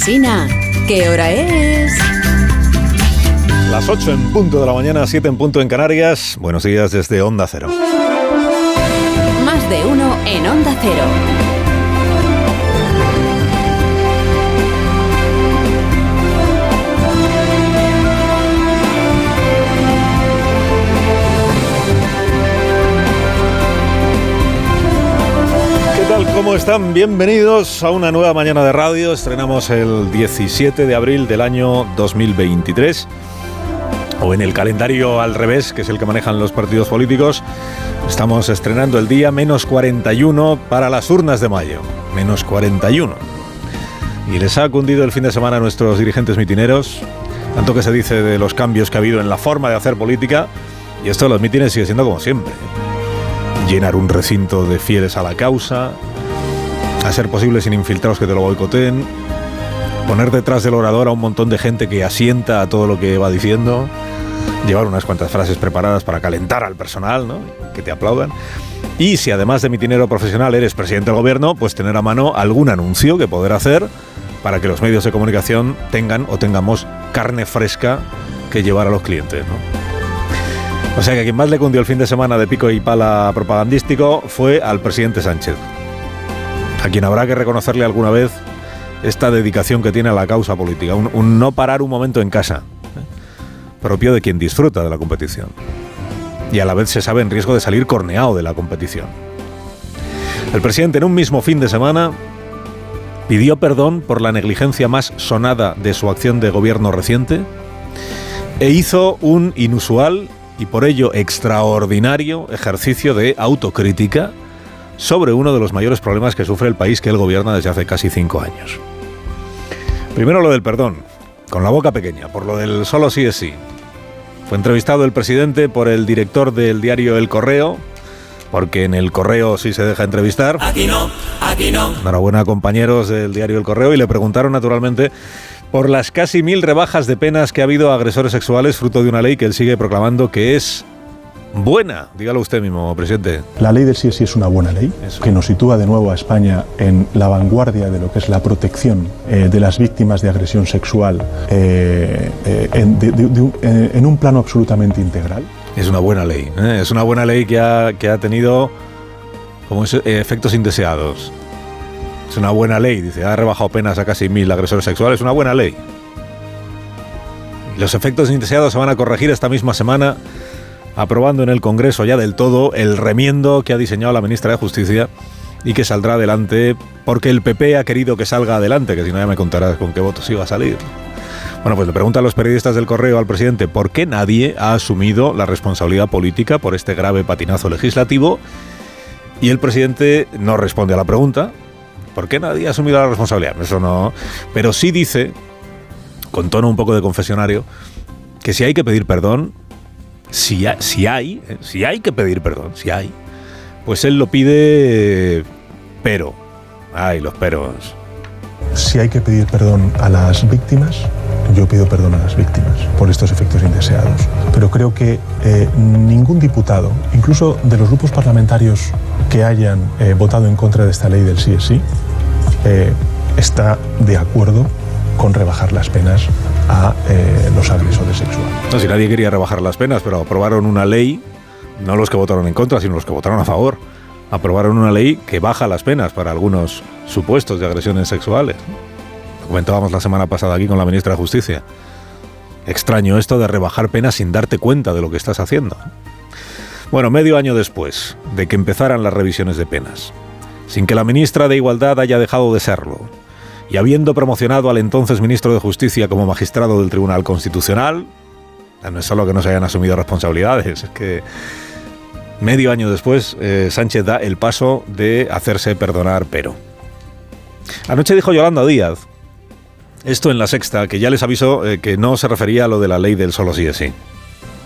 Alsina, ¿qué hora es? Las 8 en punto de la mañana, 7 en punto en Canarias. Buenos días desde Onda Cero. Más de uno en Onda Cero. ¿Cómo están? Bienvenidos a una nueva mañana de radio. Estrenamos el 17 de abril del año 2023 o en el calendario al revés, que es el que manejan los partidos políticos, estamos estrenando el día menos 41 para las urnas de mayo. Menos 41. Y les ha cundido el fin de semana a nuestros dirigentes mitineros, tanto que se dice de los cambios que ha habido en la forma de hacer política, y esto de los mitines sigue siendo como siempre. Llenar un recinto de fieles a la causa, a ser posible sin infiltrados que te lo boicoteen, poner detrás del orador a un montón de gente que asienta a todo lo que va diciendo, llevar unas cuantas frases preparadas para calentar al personal, ¿no? que te aplaudan. Y si además de mitinero profesional eres presidente del gobierno, pues tener a mano algún anuncio que poder hacer para que los medios de comunicación tengan o tengamos carne fresca que llevar a los clientes. ¿no? O sea que quien más le cundió el fin de semana de pico y pala propagandístico fue al presidente Sánchez, a quien habrá que reconocerle alguna vez esta dedicación que tiene a la causa política, un, no parar un momento en casa, ¿eh? propio de quien disfruta de la competición. Y a la vez se sabe en riesgo de salir corneado de la competición. El presidente en un mismo fin de semana pidió perdón por la negligencia más sonada de su acción de gobierno reciente e hizo un inusual y por ello extraordinario ejercicio de autocrítica sobre uno de los mayores problemas que sufre el país que él gobierna desde hace casi cinco años. Primero lo del perdón, con la boca pequeña, por lo del solo sí es sí. Fue entrevistado el presidente por el director del diario El Correo, porque en el Correo sí se deja entrevistar. Aquí no, aquí no. Enhorabuena compañeros del diario El Correo y le preguntaron naturalmente por las casi mil rebajas de penas que ha habido a agresores sexuales fruto de una ley que él sigue proclamando que es buena. Dígalo usted mismo, presidente. La ley del sí es sí es una buena ley Eso. que nos sitúa de nuevo a España en la vanguardia de lo que es la protección eh, de las víctimas de agresión sexual eh, eh, en, de- de- de un- en un plano absolutamente integral. Es una buena ley. Es una buena ley que ha, que ha tenido como efectos indeseados. Es una buena ley, dice, ha rebajado penas a casi mil agresores sexuales. Es una buena ley. Los efectos indeseados se van a corregir esta misma semana, aprobando en el Congreso ya del todo el remiendo que ha diseñado la ministra de Justicia y que saldrá adelante porque el PP ha querido que salga adelante, que si no ya me contarás con qué votos iba a salir. Bueno, pues le preguntan los periodistas del correo al presidente por qué nadie ha asumido la responsabilidad política por este grave patinazo legislativo y el presidente no responde a la pregunta. ¿Por qué nadie ha asumido la responsabilidad? Eso no. Pero sí dice, con tono un poco de confesionario, que si hay que pedir perdón, si, ha- si hay, eh, si hay que pedir perdón, si hay, pues él lo pide, pero. Ay, los peros. Si hay que pedir perdón a las víctimas, yo pido perdón a las víctimas por estos efectos indeseados. Pero creo que eh, ningún diputado, incluso de los grupos parlamentarios que hayan eh, votado en contra de esta ley del sí es sí, está de acuerdo con rebajar las penas a eh, los agresores sexuales. No, si nadie quería rebajar las penas, pero aprobaron una ley, no los que votaron en contra, sino los que votaron a favor. Aprobaron una ley que baja las penas para algunos supuestos de agresiones sexuales. Lo comentábamos la semana pasada aquí con la ministra de Justicia. Extraño esto de rebajar penas sin darte cuenta de lo que estás haciendo. Bueno, medio año después de que empezaran las revisiones de penas, sin que la ministra de Igualdad haya dejado de serlo, y habiendo promocionado al entonces ministro de Justicia como magistrado del Tribunal Constitucional, no es solo que no se hayan asumido responsabilidades, es que medio año después eh, Sánchez da el paso de hacerse perdonar, pero. Anoche dijo Yolanda Díaz, esto en la sexta, que ya les aviso eh, que no se refería a lo de la ley del solo sí es sí.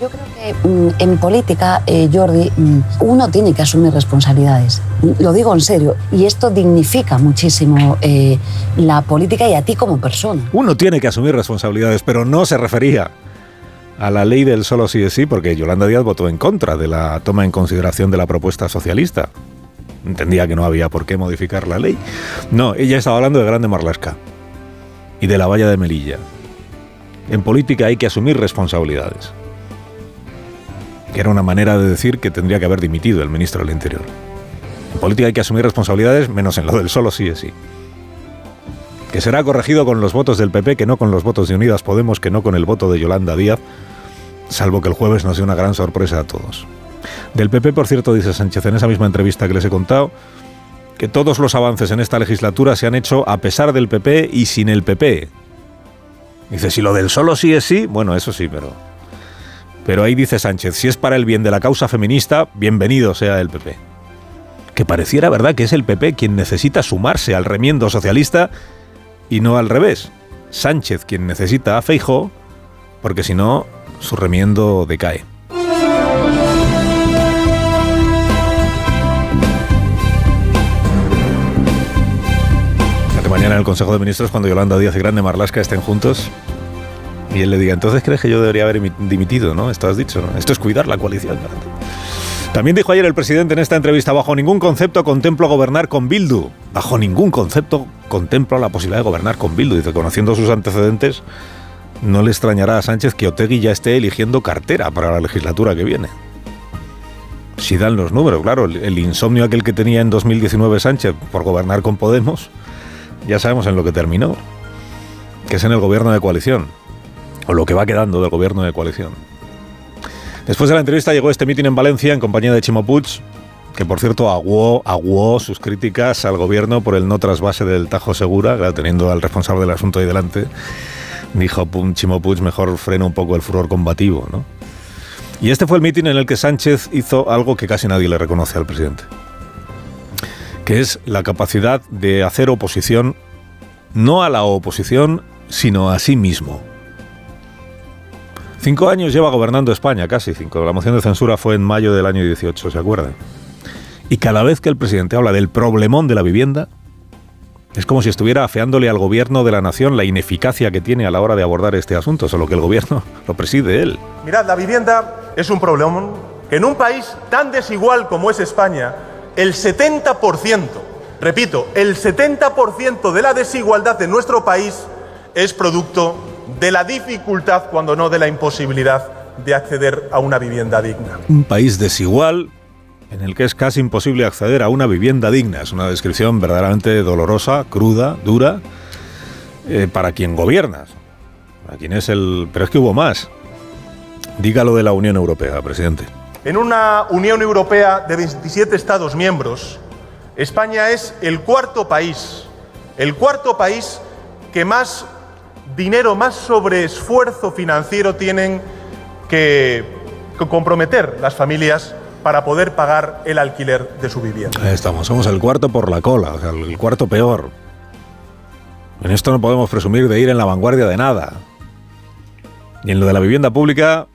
Yo creo que mm, en política, eh, Jordi, mm, uno tiene que asumir responsabilidades. Lo digo en serio. Y esto dignifica muchísimo eh, la política y a ti como persona. Uno tiene que asumir responsabilidades, pero no se refería a la ley del solo sí es sí, porque Yolanda Díaz votó en contra de la toma en consideración de la propuesta socialista. Entendía que no había por qué modificar la ley. No, ella estaba hablando de Grande Marlasca. y de la valla de Melilla. En política hay que asumir responsabilidades. Que era una manera de decir que tendría que haber dimitido el ministro del Interior. En política hay que asumir responsabilidades menos en lo del solo sí es sí. Que será corregido con los votos del PP, que no con los votos de Unidas Podemos, que no con el voto de Yolanda Díaz, salvo que el jueves nos dé una gran sorpresa a todos. Del PP, por cierto, dice Sánchez en esa misma entrevista que les he contado, que todos los avances en esta legislatura se han hecho a pesar del PP y sin el PP. Dice, si lo del solo sí es sí, bueno, eso sí, pero... Pero ahí dice Sánchez, si es para el bien de la causa feminista, bienvenido sea el PP. Que pareciera verdad que es el PP quien necesita sumarse al remiendo socialista y no al revés. Sánchez quien necesita a Feijo, porque si no, su remiendo decae. mañana en el Consejo de Ministros, cuando Yolanda Díaz y Grande Marlasca estén juntos, y él le diga, entonces crees que yo debería haber dimitido, ¿no? Esto has dicho, ¿no? Esto es cuidar la coalición. También dijo ayer el presidente en esta entrevista, bajo ningún concepto contemplo gobernar con Bildu. Bajo ningún concepto contemplo la posibilidad de gobernar con Bildu. Dice, conociendo sus antecedentes, no le extrañará a Sánchez que Otegui ya esté eligiendo cartera para la legislatura que viene. Si dan los números, claro, el insomnio aquel que tenía en 2019 Sánchez por gobernar con Podemos, ya sabemos en lo que terminó, que es en el gobierno de coalición, o lo que va quedando del gobierno de coalición. Después de la entrevista llegó este mitin en Valencia en compañía de Chimo Puig, que por cierto aguó, aguó sus críticas al gobierno por el no trasvase del Tajo Segura, teniendo al responsable del asunto ahí delante, dijo Chimo mejor frena un poco el furor combativo, ¿no? Y este fue el mitin en el que Sánchez hizo algo que casi nadie le reconoce al presidente que es la capacidad de hacer oposición no a la oposición, sino a sí mismo. Cinco años lleva gobernando España, casi cinco. La moción de censura fue en mayo del año 18, ¿se acuerdan? Y cada vez que el presidente habla del problemón de la vivienda, es como si estuviera afeándole al gobierno de la nación la ineficacia que tiene a la hora de abordar este asunto, solo que el gobierno lo preside él. Mirad, la vivienda es un problemón que en un país tan desigual como es España, el 70%, repito, el 70% de la desigualdad de nuestro país es producto de la dificultad, cuando no de la imposibilidad, de acceder a una vivienda digna. Un país desigual en el que es casi imposible acceder a una vivienda digna. Es una descripción verdaderamente dolorosa, cruda, dura, eh, para quien gobierna. Para quien es el... Pero es que hubo más. Dígalo de la Unión Europea, presidente. En una Unión Europea de 27 Estados miembros, España es el cuarto país, el cuarto país que más dinero, más sobreesfuerzo financiero tienen que, comprometer las familias para poder pagar el alquiler de su vivienda. Ahí estamos, somos el cuarto por la cola, o sea, el cuarto peor. En esto no podemos presumir de ir en la vanguardia de nada. Y en lo de la vivienda pública,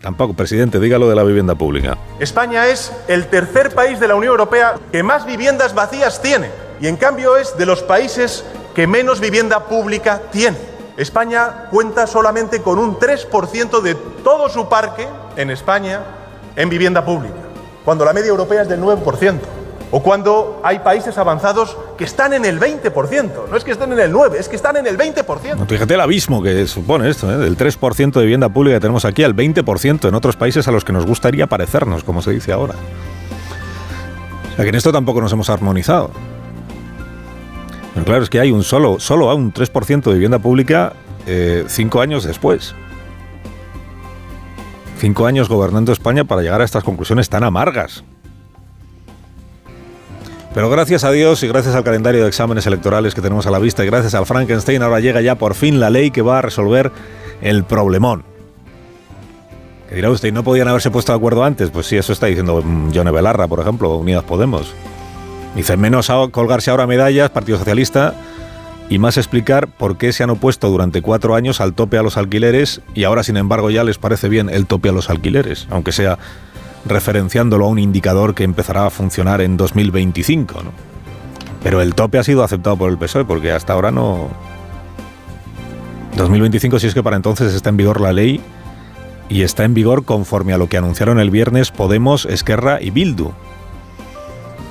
Tampoco, presidente, dígalo de la vivienda pública. España es el tercer país de la Unión Europea que más viviendas vacías tiene y en cambio es de los países que menos vivienda pública tiene. España cuenta solamente con un 3% de todo su parque en España en vivienda pública, cuando la media europea es del 9% o cuando hay países avanzados que están en el 20%. No es que estén en el 9%, es que están en el 20%. fíjate el abismo que supone esto, ¿eh? del 3% de vivienda pública que tenemos aquí al 20% en otros países a los que nos gustaría parecernos, como se dice ahora. O sea que en esto tampoco nos hemos armonizado. Claro, es que hay un solo, solo a un 3% de vivienda pública eh, cinco años después. Cinco años gobernando España para llegar a estas conclusiones tan amargas. Pero gracias a Dios y gracias al calendario de exámenes electorales que tenemos a la vista y gracias al Frankenstein, ahora llega ya por fin la ley que va a resolver el problemón. Que dirá usted, ¿no podían haberse puesto de acuerdo antes? Pues sí, eso está diciendo Johnny Belarra, por ejemplo, Unidas Podemos. Dice, menos colgarse ahora medallas, Partido Socialista, y más explicar por qué se han opuesto durante cuatro años al tope a los alquileres y ahora, sin embargo, ya les parece bien el tope a los alquileres, aunque sea referenciándolo a un indicador que empezará a funcionar en 2025. ¿no? Pero el tope ha sido aceptado por el PSOE porque hasta ahora no... 2025 si es que para entonces está en vigor la ley y está en vigor conforme a lo que anunciaron el viernes Podemos, Esquerra y Bildu.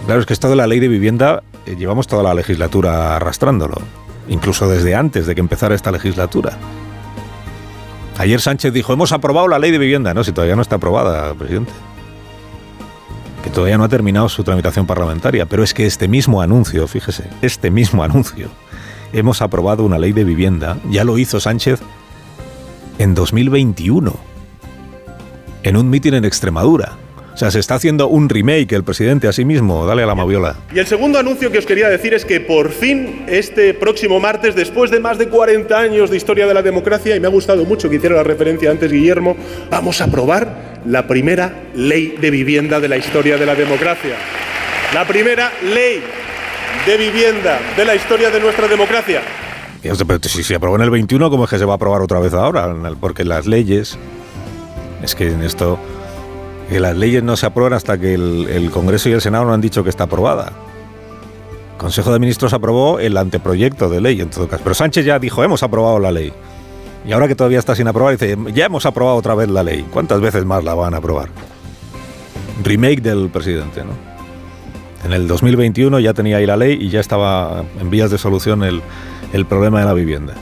Claro, es que esto de la ley de vivienda eh, llevamos toda la legislatura arrastrándolo. incluso desde antes de que empezara esta legislatura. Ayer Sánchez dijo, hemos aprobado la ley de vivienda. No, si todavía no está aprobada, presidente. Que todavía no ha terminado su tramitación parlamentaria. Pero es que este mismo anuncio, fíjese, este mismo anuncio, hemos aprobado una ley de vivienda, ya lo hizo Sánchez en 2021, en un mitin en Extremadura. O sea, se está haciendo un remake el presidente a sí mismo. Dale a la maviola. Y el segundo anuncio que os quería decir es que por fin este próximo martes, después de más de 40 años de historia de la democracia, y me ha gustado mucho que hiciera la referencia antes Guillermo, vamos a aprobar la primera ley de vivienda de la historia de la democracia. La primera ley de vivienda de la historia de nuestra democracia. Pero si se aprobó en el 21, ¿cómo es que se va a aprobar otra vez ahora? Porque las leyes... Es que en esto que las leyes no se aprueban hasta que el, Congreso y el Senado no han dicho que está aprobada. El Consejo de Ministros aprobó el anteproyecto de ley, en todo caso. Pero Sánchez ya dijo, hemos aprobado la ley. Y ahora que todavía está sin aprobar, dice, ya hemos aprobado otra vez la ley. ¿Cuántas veces más la van a aprobar? Remake del presidente, ¿no? En el 2021 ya tenía ahí la ley y ya estaba en vías de solución el, el problema de la vivienda.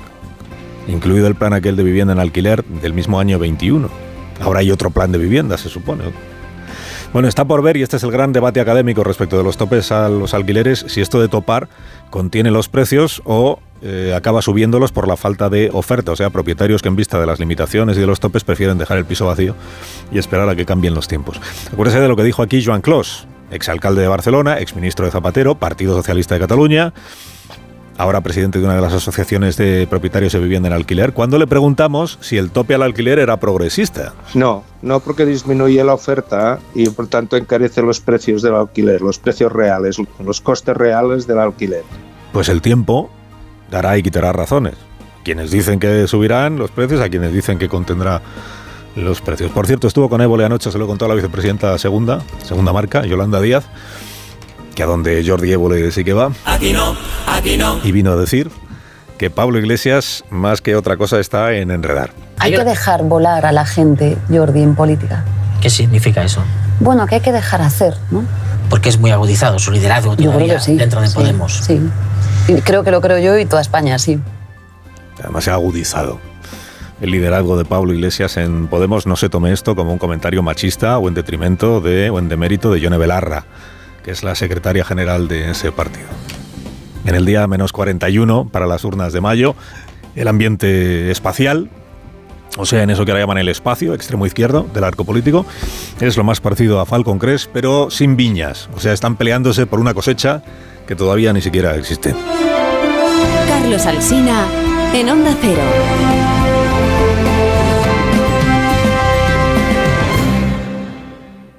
Incluido el plan aquel de vivienda en alquiler del mismo año 21 Ahora hay otro plan de vivienda, se supone. Bueno, está por ver, y este es el gran debate académico respecto de los topes a los alquileres, si esto de topar contiene los precios o eh, acaba subiéndolos por la falta de oferta, o sea, propietarios que en vista de las limitaciones y de los topes prefieren dejar el piso vacío y esperar a que cambien los tiempos. Acuérdese de lo que dijo aquí Joan Clos, exalcalde de Barcelona, exministro de Zapatero, Partido Socialista de Cataluña, ahora presidente de una de las asociaciones de propietarios de vivienda en alquiler, cuando le preguntamos si el tope al alquiler era progresista. No, no porque disminuye la oferta y por tanto encarece los precios del alquiler, los precios reales, los costes reales del alquiler. Pues el tiempo dará y quitará razones. Quienes dicen que subirán los precios, a quienes dicen que contendrá los precios. Por cierto, estuvo con Évole anoche, se lo contó a la vicepresidenta segunda, segunda marca, Yolanda Díaz que a donde Jordi Évole sí que va. Aquí no, aquí no. Y vino a decir que Pablo Iglesias, más que otra cosa, está en enredar. Hay que dejar volar a la gente, Jordi, en política. ¿Qué significa eso? Bueno, que hay que dejar hacer, ¿no? Porque es muy agudizado su liderazgo todavía dentro de Podemos. Sí, creo que lo creo yo y toda España, sí. Además se ha agudizado. El liderazgo de Pablo Iglesias en Podemos no se tome esto como un comentario machista o en detrimento de o en demérito de Yone Belarra que es la secretaria general de ese partido. En el día menos 41 para las urnas de mayo, el ambiente espacial, o sea, en eso que ahora llaman el espacio, extremo izquierdo del arco político, es lo más parecido a Falcon Crest, pero sin viñas. O sea, están peleándose por una cosecha que todavía ni siquiera existe. Carlos Alsina, en Onda Cero.